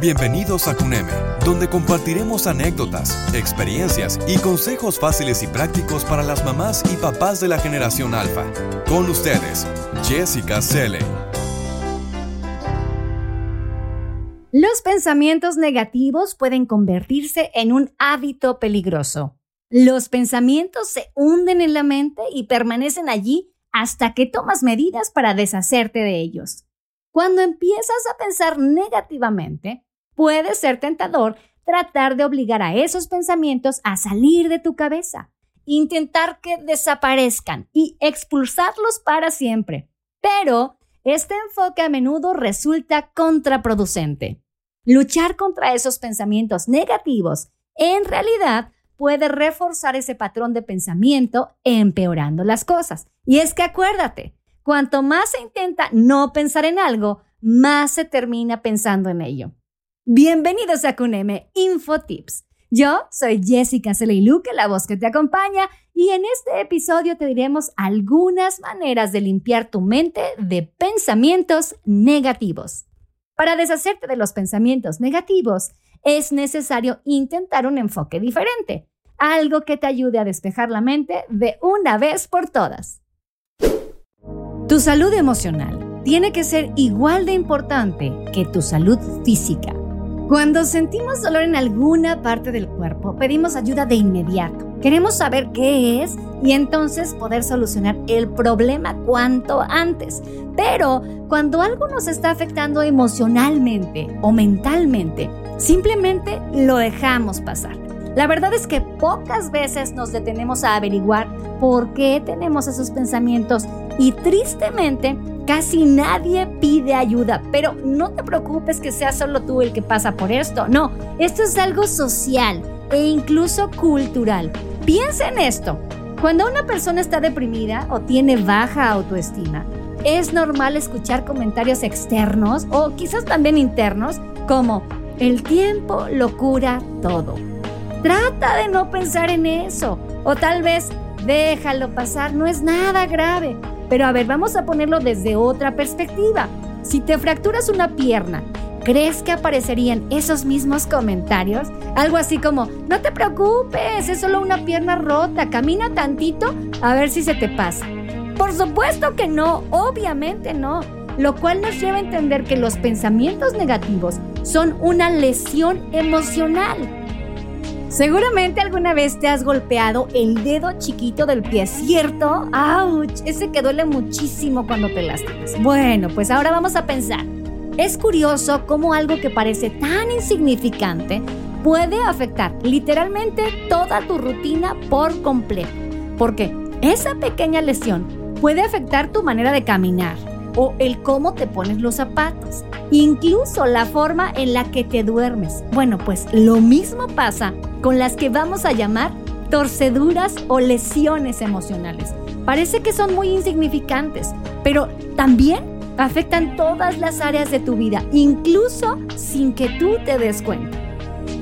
Bienvenidos a CUNEME, donde compartiremos anécdotas, experiencias y consejos fáciles y prácticos para las mamás y papás de la generación alfa. Con ustedes, Jessica Selle. Los pensamientos negativos pueden convertirse en un hábito peligroso. Los pensamientos se hunden en la mente y permanecen allí hasta que tomas medidas para deshacerte de ellos. Cuando empiezas a pensar negativamente, puede ser tentador tratar de obligar a esos pensamientos a salir de tu cabeza, intentar que desaparezcan y expulsarlos para siempre. Pero este enfoque a menudo resulta contraproducente. Luchar contra esos pensamientos negativos en realidad puede reforzar ese patrón de pensamiento empeorando las cosas. Y es que acuérdate, cuanto más se intenta no pensar en algo, más se termina pensando en ello. Bienvenidos a Cuneme Infotips. Yo soy Jessica Celeiluque, la voz que te acompaña, y en este episodio te diremos algunas maneras de limpiar tu mente de pensamientos negativos. Para deshacerte de los pensamientos negativos, es necesario intentar un enfoque diferente, algo que te ayude a despejar la mente de una vez por todas. Tu salud emocional tiene que ser igual de importante que tu salud física. Cuando sentimos dolor en alguna parte del cuerpo, pedimos ayuda de inmediato. Queremos saber qué es y entonces poder solucionar el problema cuanto antes. Pero cuando algo nos está afectando emocionalmente o mentalmente, simplemente lo dejamos pasar. La verdad es que pocas veces nos detenemos a averiguar por qué tenemos esos pensamientos y tristemente Casi nadie pide ayuda, pero no te preocupes que sea solo tú el que pasa por esto. No, esto es algo social e incluso cultural. Piensa en esto. Cuando una persona está deprimida o tiene baja autoestima, es normal escuchar comentarios externos o quizás también internos como el tiempo lo cura todo. Trata de no pensar en eso o tal vez déjalo pasar, no es nada grave. Pero a ver, vamos a ponerlo desde otra perspectiva. Si te fracturas una pierna, ¿crees que aparecerían esos mismos comentarios? Algo así como, no te preocupes, es solo una pierna rota, camina tantito a ver si se te pasa. Por supuesto que no, obviamente no. Lo cual nos lleva a entender que los pensamientos negativos son una lesión emocional Seguramente alguna vez te has golpeado el dedo chiquito del pie, ¿cierto? ¡Auch! Ese que duele muchísimo cuando te lastimas. Bueno, pues ahora vamos a pensar. Es curioso cómo algo que parece tan insignificante puede afectar literalmente toda tu rutina por completo. Porque esa pequeña lesión puede afectar tu manera de caminar o el cómo te pones los zapatos, incluso la forma en la que te duermes. Bueno, pues lo mismo pasa con las que vamos a llamar torceduras o lesiones emocionales. Parece que son muy insignificantes, pero también afectan todas las áreas de tu vida, incluso sin que tú te des cuenta.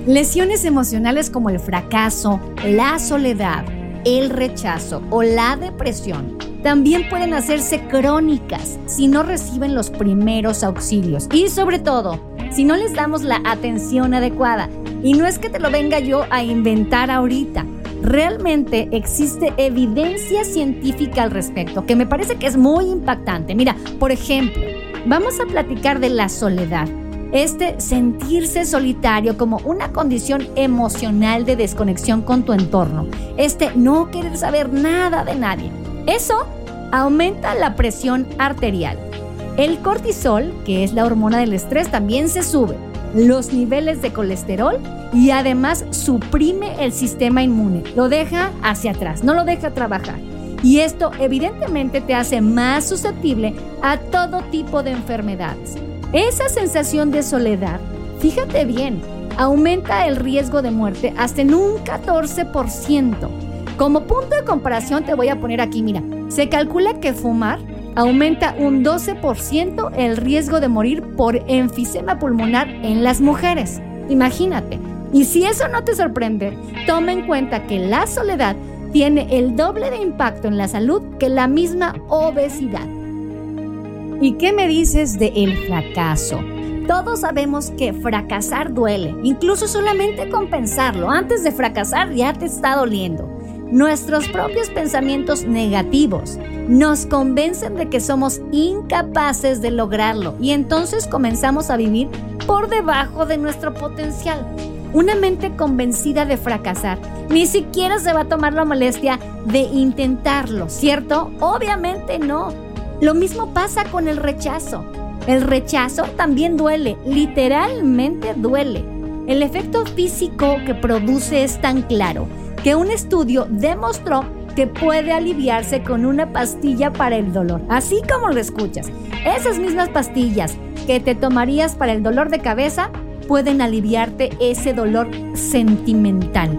Lesiones emocionales como el fracaso, la soledad, el rechazo o la depresión también pueden hacerse crónicas si no reciben los primeros auxilios y sobre todo si no les damos la atención adecuada. Y no es que te lo venga yo a inventar ahorita. Realmente existe evidencia científica al respecto que me parece que es muy impactante. Mira, por ejemplo, vamos a platicar de la soledad. Este sentirse solitario como una condición emocional de desconexión con tu entorno. Este no querer saber nada de nadie. Eso aumenta la presión arterial el cortisol, que es la hormona del estrés, también se sube. Los niveles de colesterol y además suprime el sistema inmune. Lo deja hacia atrás, no lo deja trabajar. Y esto evidentemente te hace más susceptible a todo tipo de enfermedades. Esa sensación de soledad, fíjate bien, aumenta el riesgo de muerte hasta en un 14%. Como punto de comparación te voy a poner aquí, mira, se calcula que fumar aumenta un 12% el riesgo de morir por enfisema pulmonar en las mujeres. Imagínate. Y si eso no te sorprende, toma en cuenta que la soledad tiene el doble de impacto en la salud que la misma obesidad. ¿Y qué me dices de el fracaso? Todos sabemos que fracasar duele, incluso solamente con pensarlo. Antes de fracasar ya te está doliendo. Nuestros propios pensamientos negativos nos convencen de que somos incapaces de lograrlo y entonces comenzamos a vivir por debajo de nuestro potencial. Una mente convencida de fracasar ni siquiera se va a tomar la molestia de intentarlo, ¿cierto? Obviamente no. Lo mismo pasa con el rechazo. El rechazo también duele, literalmente duele. El efecto físico que produce es tan claro que un estudio demostró que puede aliviarse con una pastilla para el dolor, así como lo escuchas. Esas mismas pastillas que te tomarías para el dolor de cabeza pueden aliviarte ese dolor sentimental.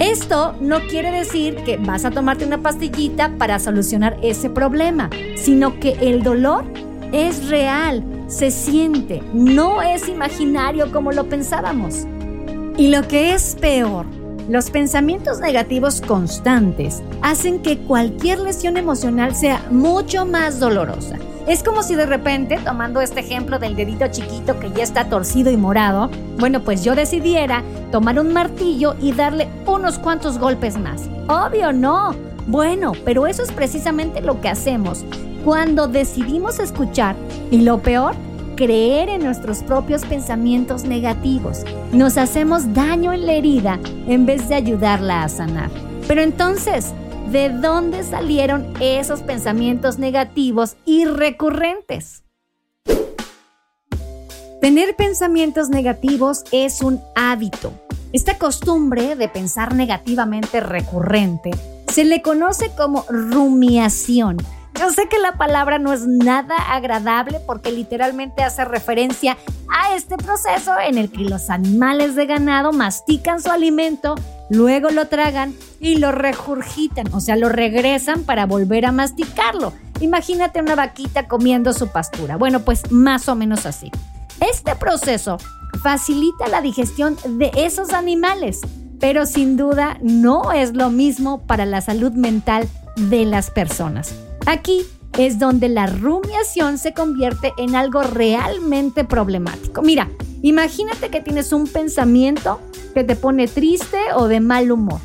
Esto no quiere decir que vas a tomarte una pastillita para solucionar ese problema, sino que el dolor es real, se siente, no es imaginario como lo pensábamos. Y lo que es peor, los pensamientos negativos constantes hacen que cualquier lesión emocional sea mucho más dolorosa. Es como si de repente, tomando este ejemplo del dedito chiquito que ya está torcido y morado, bueno, pues yo decidiera tomar un martillo y darle unos cuantos golpes más. Obvio no. Bueno, pero eso es precisamente lo que hacemos cuando decidimos escuchar y lo peor, creer en nuestros propios pensamientos negativos. Nos hacemos daño en la herida en vez de ayudarla a sanar. Pero entonces, ¿de dónde salieron esos pensamientos negativos y recurrentes? Tener pensamientos negativos es un hábito. Esta costumbre de pensar negativamente recurrente se le conoce como rumiación yo sé que la palabra no es nada agradable porque literalmente hace referencia a este proceso en el que los animales de ganado mastican su alimento, luego lo tragan y lo regurgitan, o sea, lo regresan para volver a masticarlo. Imagínate una vaquita comiendo su pastura. Bueno, pues más o menos así. Este proceso facilita la digestión de esos animales, pero sin duda no es lo mismo para la salud mental de las personas. Aquí es donde la rumiación se convierte en algo realmente problemático. Mira, imagínate que tienes un pensamiento que te pone triste o de mal humor.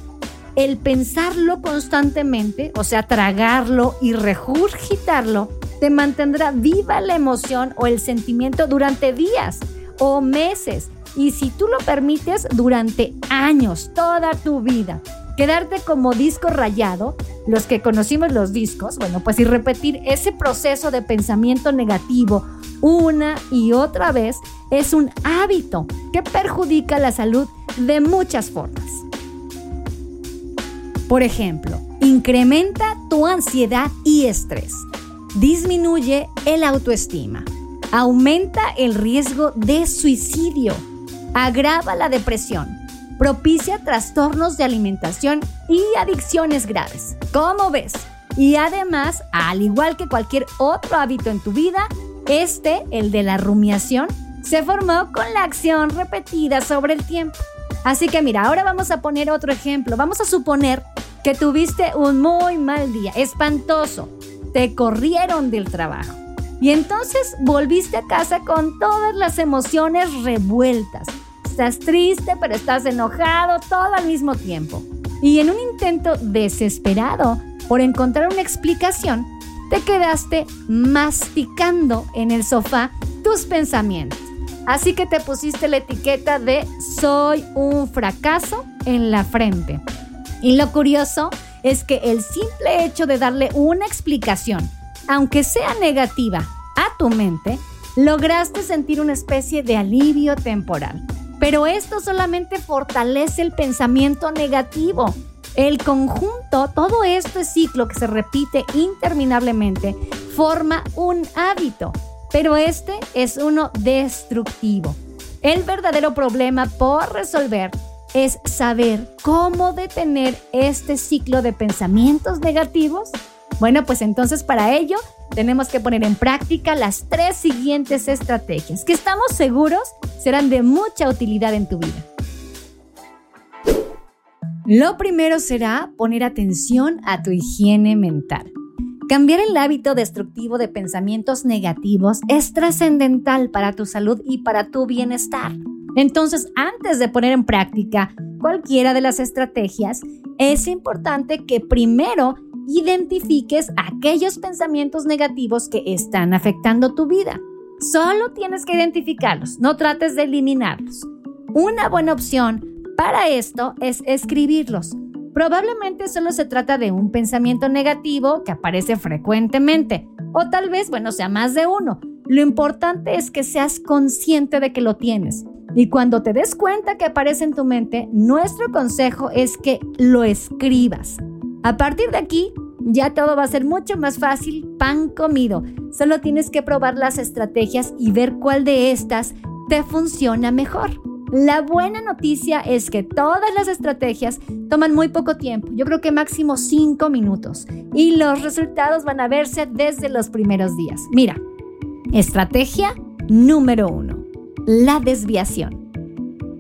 El pensarlo constantemente, o sea, tragarlo y regurgitarlo, te mantendrá viva la emoción o el sentimiento durante días o meses y si tú lo permites durante años, toda tu vida quedarte como disco rayado, los que conocimos los discos, bueno, pues y repetir ese proceso de pensamiento negativo una y otra vez es un hábito que perjudica la salud de muchas formas. Por ejemplo, incrementa tu ansiedad y estrés, disminuye el autoestima, aumenta el riesgo de suicidio, agrava la depresión, propicia trastornos de alimentación y adicciones graves. ¿Cómo ves? Y además, al igual que cualquier otro hábito en tu vida, este, el de la rumiación, se formó con la acción repetida sobre el tiempo. Así que mira, ahora vamos a poner otro ejemplo. Vamos a suponer que tuviste un muy mal día, espantoso. Te corrieron del trabajo. Y entonces volviste a casa con todas las emociones revueltas estás triste, pero estás enojado, todo al mismo tiempo. Y en un intento desesperado por encontrar una explicación, te quedaste masticando en el sofá tus pensamientos. Así que te pusiste la etiqueta de soy un fracaso en la frente. Y lo curioso es que el simple hecho de darle una explicación, aunque sea negativa, a tu mente, lograste sentir una especie de alivio temporal. Pero esto solamente fortalece el pensamiento negativo. El conjunto, todo este ciclo que se repite interminablemente, forma un hábito, pero este es uno destructivo. El verdadero problema por resolver es saber cómo detener este ciclo de pensamientos negativos. Bueno, pues entonces para ello tenemos que poner en práctica las tres siguientes estrategias que estamos seguros serán de mucha utilidad en tu vida. Lo primero será poner atención a tu higiene mental. Cambiar el hábito destructivo de pensamientos negativos es trascendental para tu salud y para tu bienestar. Entonces, antes de poner en práctica cualquiera de las estrategias, es importante que primero identifiques aquellos pensamientos negativos que están afectando tu vida. Solo tienes que identificarlos, no trates de eliminarlos. Una buena opción para esto es escribirlos. Probablemente solo se trata de un pensamiento negativo que aparece frecuentemente, o tal vez, bueno, sea más de uno. Lo importante es que seas consciente de que lo tienes. Y cuando te des cuenta que aparece en tu mente, nuestro consejo es que lo escribas. A partir de aquí, ya todo va a ser mucho más fácil, pan comido. Solo tienes que probar las estrategias y ver cuál de estas te funciona mejor. La buena noticia es que todas las estrategias toman muy poco tiempo, yo creo que máximo 5 minutos, y los resultados van a verse desde los primeros días. Mira, estrategia número 1, la desviación.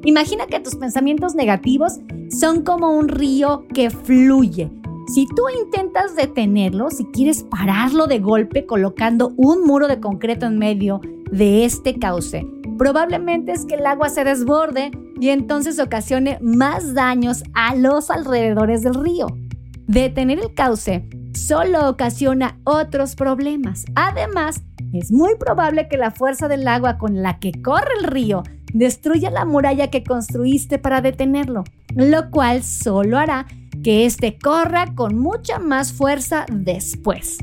Imagina que tus pensamientos negativos son como un río que fluye. Si tú intentas detenerlo, si quieres pararlo de golpe colocando un muro de concreto en medio de este cauce, probablemente es que el agua se desborde y entonces ocasione más daños a los alrededores del río. Detener el cauce solo ocasiona otros problemas. Además, es muy probable que la fuerza del agua con la que corre el río destruya la muralla que construiste para detenerlo, lo cual solo hará que éste corra con mucha más fuerza después.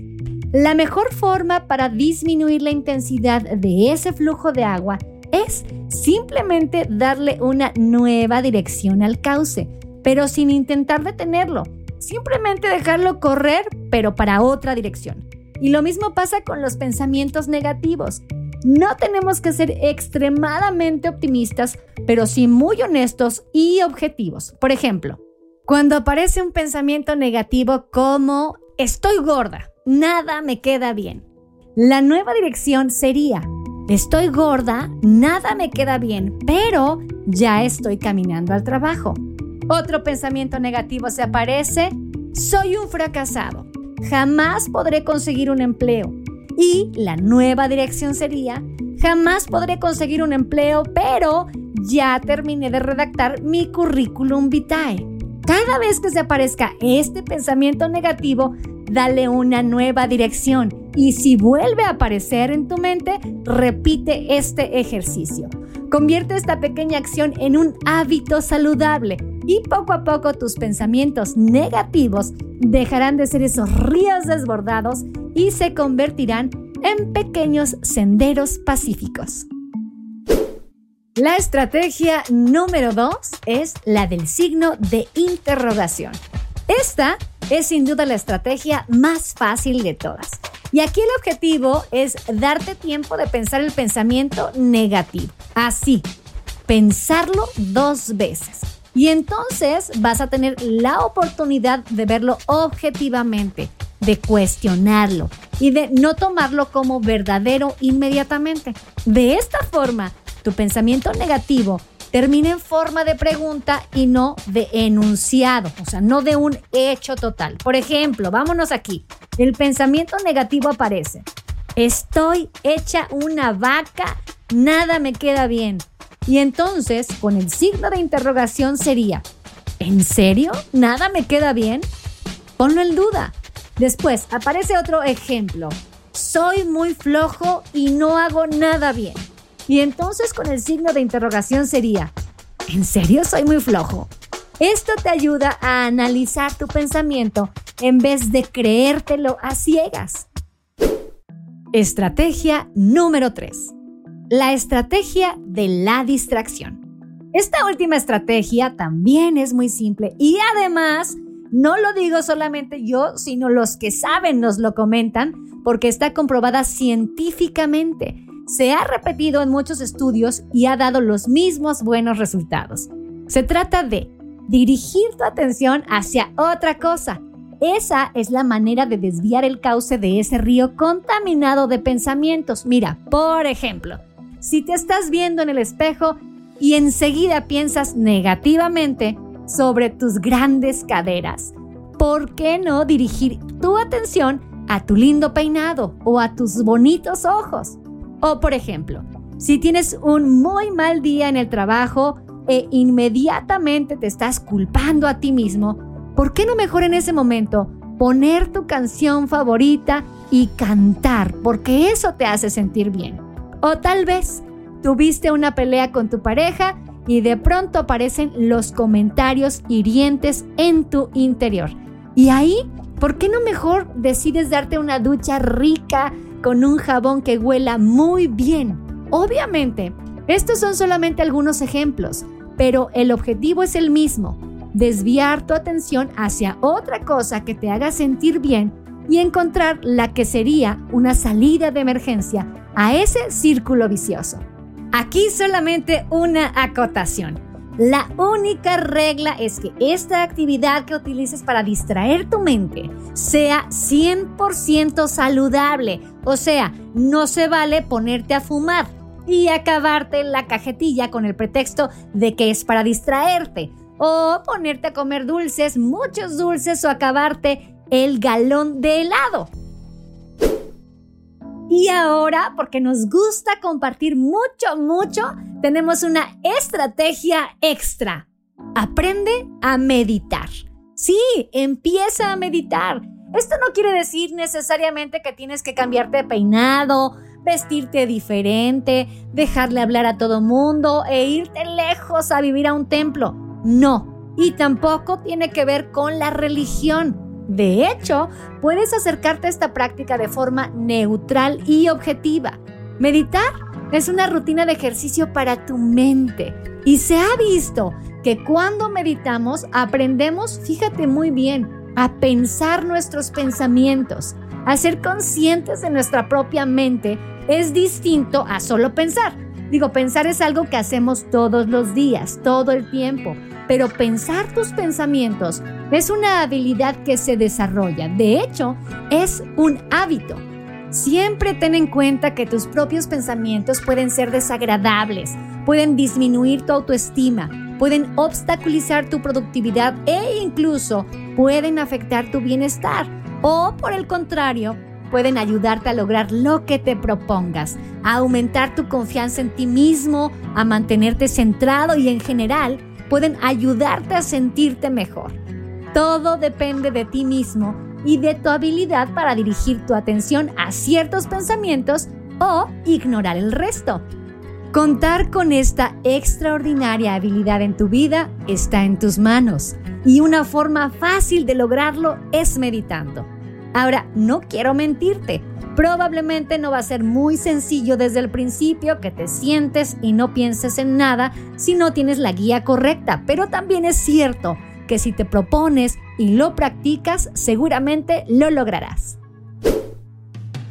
La mejor forma para disminuir la intensidad de ese flujo de agua es simplemente darle una nueva dirección al cauce, pero sin intentar detenerlo. Simplemente dejarlo correr, pero para otra dirección. Y lo mismo pasa con los pensamientos negativos. No tenemos que ser extremadamente optimistas, pero sí muy honestos y objetivos. Por ejemplo, cuando aparece un pensamiento negativo como estoy gorda, nada me queda bien. La nueva dirección sería Estoy gorda, nada me queda bien, pero ya estoy caminando al trabajo. Otro pensamiento negativo se aparece, soy un fracasado, jamás podré conseguir un empleo. Y la nueva dirección sería, jamás podré conseguir un empleo, pero ya terminé de redactar mi currículum vitae. Cada vez que se aparezca este pensamiento negativo, dale una nueva dirección y si vuelve a aparecer en tu mente, repite este ejercicio. Convierte esta pequeña acción en un hábito saludable y poco a poco tus pensamientos negativos dejarán de ser esos ríos desbordados y se convertirán en pequeños senderos pacíficos. La estrategia número 2 es la del signo de interrogación. Esta es sin duda la estrategia más fácil de todas. Y aquí el objetivo es darte tiempo de pensar el pensamiento negativo. Así, pensarlo dos veces. Y entonces vas a tener la oportunidad de verlo objetivamente, de cuestionarlo y de no tomarlo como verdadero inmediatamente. De esta forma, tu pensamiento negativo termina en forma de pregunta y no de enunciado, o sea, no de un hecho total. Por ejemplo, vámonos aquí. El pensamiento negativo aparece. Estoy hecha una vaca, nada me queda bien. Y entonces, con el signo de interrogación sería, ¿en serio? ¿Nada me queda bien? Ponlo en duda. Después aparece otro ejemplo. Soy muy flojo y no hago nada bien. Y entonces con el signo de interrogación sería, ¿en serio soy muy flojo? Esto te ayuda a analizar tu pensamiento en vez de creértelo a ciegas. Estrategia número 3. La estrategia de la distracción. Esta última estrategia también es muy simple y además no lo digo solamente yo, sino los que saben nos lo comentan porque está comprobada científicamente se ha repetido en muchos estudios y ha dado los mismos buenos resultados. Se trata de dirigir tu atención hacia otra cosa. Esa es la manera de desviar el cauce de ese río contaminado de pensamientos. Mira, por ejemplo, si te estás viendo en el espejo y enseguida piensas negativamente sobre tus grandes caderas, ¿por qué no dirigir tu atención a tu lindo peinado o a tus bonitos ojos. O por ejemplo, si tienes un muy mal día en el trabajo e inmediatamente te estás culpando a ti mismo, ¿por qué no mejor en ese momento poner tu canción favorita y cantar? Porque eso te hace sentir bien. O tal vez tuviste una pelea con tu pareja y de pronto aparecen los comentarios hirientes en tu interior. Y ahí, ¿por qué no mejor decides darte una ducha rica con un jabón que huela muy bien? Obviamente, estos son solamente algunos ejemplos, pero el objetivo es el mismo, desviar tu atención hacia otra cosa que te haga sentir bien y encontrar la que sería una salida de emergencia a ese círculo vicioso. Aquí solamente una acotación. La única regla es que esta actividad que utilices para distraer tu mente sea 100% saludable. O sea, no se vale ponerte a fumar y acabarte la cajetilla con el pretexto de que es para distraerte. O ponerte a comer dulces, muchos dulces o acabarte el galón de helado. Y ahora, porque nos gusta compartir mucho, mucho, tenemos una estrategia extra. Aprende a meditar. Sí, empieza a meditar. Esto no quiere decir necesariamente que tienes que cambiarte de peinado, vestirte diferente, dejarle hablar a todo mundo e irte lejos a vivir a un templo. No. Y tampoco tiene que ver con la religión. De hecho, puedes acercarte a esta práctica de forma neutral y objetiva. Meditar es una rutina de ejercicio para tu mente y se ha visto que cuando meditamos aprendemos, fíjate muy bien, a pensar nuestros pensamientos, a ser conscientes de nuestra propia mente es distinto a solo pensar. Digo, pensar es algo que hacemos todos los días, todo el tiempo, pero pensar tus pensamientos es una habilidad que se desarrolla. De hecho, es un hábito. Siempre ten en cuenta que tus propios pensamientos pueden ser desagradables, pueden disminuir tu autoestima, pueden obstaculizar tu productividad e incluso pueden afectar tu bienestar. O por el contrario, pueden ayudarte a lograr lo que te propongas, a aumentar tu confianza en ti mismo, a mantenerte centrado y en general pueden ayudarte a sentirte mejor. Todo depende de ti mismo y de tu habilidad para dirigir tu atención a ciertos pensamientos o ignorar el resto. Contar con esta extraordinaria habilidad en tu vida está en tus manos y una forma fácil de lograrlo es meditando. Ahora, no quiero mentirte, Probablemente no va a ser muy sencillo desde el principio que te sientes y no pienses en nada si no tienes la guía correcta, pero también es cierto que si te propones y lo practicas, seguramente lo lograrás.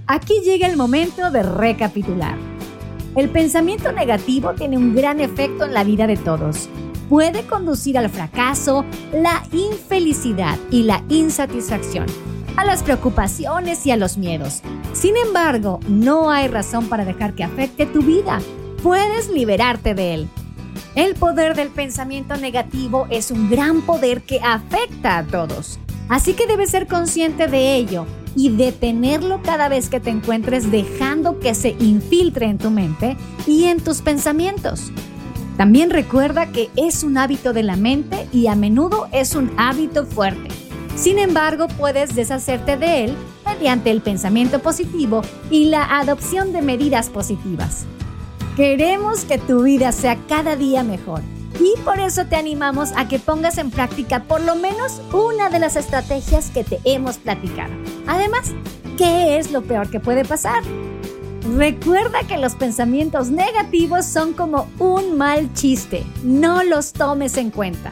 Aquí llega el momento de recapitular. El pensamiento negativo tiene un gran efecto en la vida de todos. Puede conducir al fracaso, la infelicidad y la insatisfacción a las preocupaciones y a los miedos. Sin embargo, no hay razón para dejar que afecte tu vida. Puedes liberarte de él. El poder del pensamiento negativo es un gran poder que afecta a todos. Así que debes ser consciente de ello y detenerlo cada vez que te encuentres dejando que se infiltre en tu mente y en tus pensamientos. También recuerda que es un hábito de la mente y a menudo es un hábito fuerte. Sin embargo, puedes deshacerte de él mediante el pensamiento positivo y la adopción de medidas positivas. Queremos que tu vida sea cada día mejor y por eso te animamos a que pongas en práctica por lo menos una de las estrategias que te hemos platicado. Además, ¿qué es lo peor que puede pasar? Recuerda que los pensamientos negativos son como un mal chiste, no los tomes en cuenta.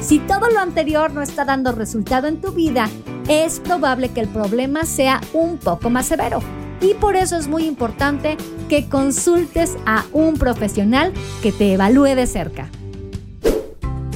Si todo lo anterior no está dando resultado en tu vida, es probable que el problema sea un poco más severo. Y por eso es muy importante que consultes a un profesional que te evalúe de cerca.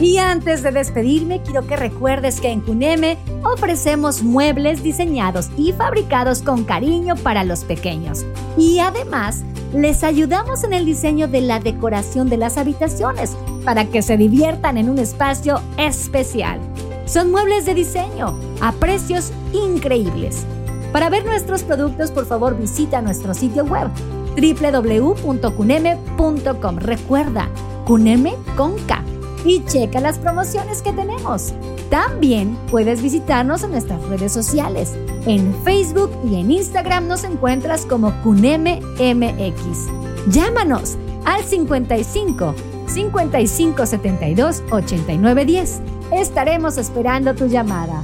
Y antes de despedirme, quiero que recuerdes que en Cuneme ofrecemos muebles diseñados y fabricados con cariño para los pequeños. Y además, les ayudamos en el diseño de la decoración de las habitaciones para que se diviertan en un espacio especial. Son muebles de diseño a precios increíbles. Para ver nuestros productos, por favor, visita nuestro sitio web www.cuneme.com. Recuerda, Cuneme con K. Y checa las promociones que tenemos. También puedes visitarnos en nuestras redes sociales. En Facebook y en Instagram nos encuentras como Cuneme MX. Llámanos al 55 55 72 89 10. Estaremos esperando tu llamada.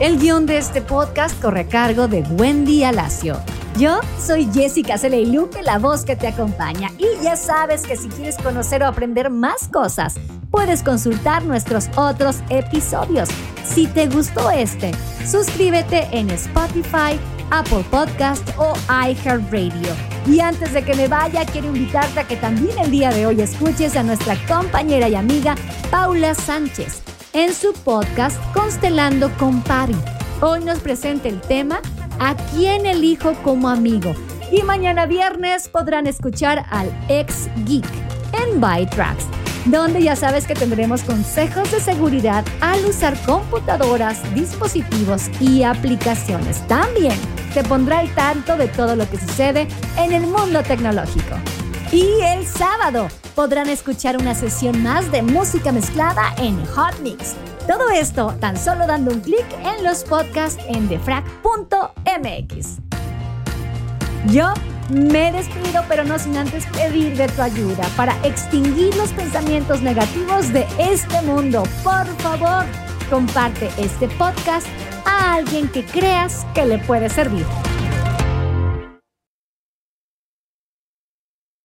El guion de este podcast corre a cargo de Wendy Alacio. Yo soy Jessica Luque, la voz que te acompaña. Y ya sabes que si quieres conocer o aprender más cosas, puedes consultar nuestros otros episodios. Si te gustó este, suscríbete en Spotify, Apple Podcast o iHeartRadio. Y antes de que me vaya, quiero invitarte a que también el día de hoy escuches a nuestra compañera y amiga Paula Sánchez en su podcast Constelando con Pari. Hoy nos presenta el tema ¿A quién elijo como amigo? Y mañana viernes podrán escuchar al ex geek en ByTracks, donde ya sabes que tendremos consejos de seguridad al usar computadoras, dispositivos y aplicaciones. También te pondrá al tanto de todo lo que sucede en el mundo tecnológico. Y el sábado podrán escuchar una sesión más de música mezclada en Hot Mix. Todo esto tan solo dando un clic en los podcasts en defrag.mx. Yo me despido, pero no sin antes pedir de tu ayuda para extinguir los pensamientos negativos de este mundo. Por favor, comparte este podcast a alguien que creas que le puede servir.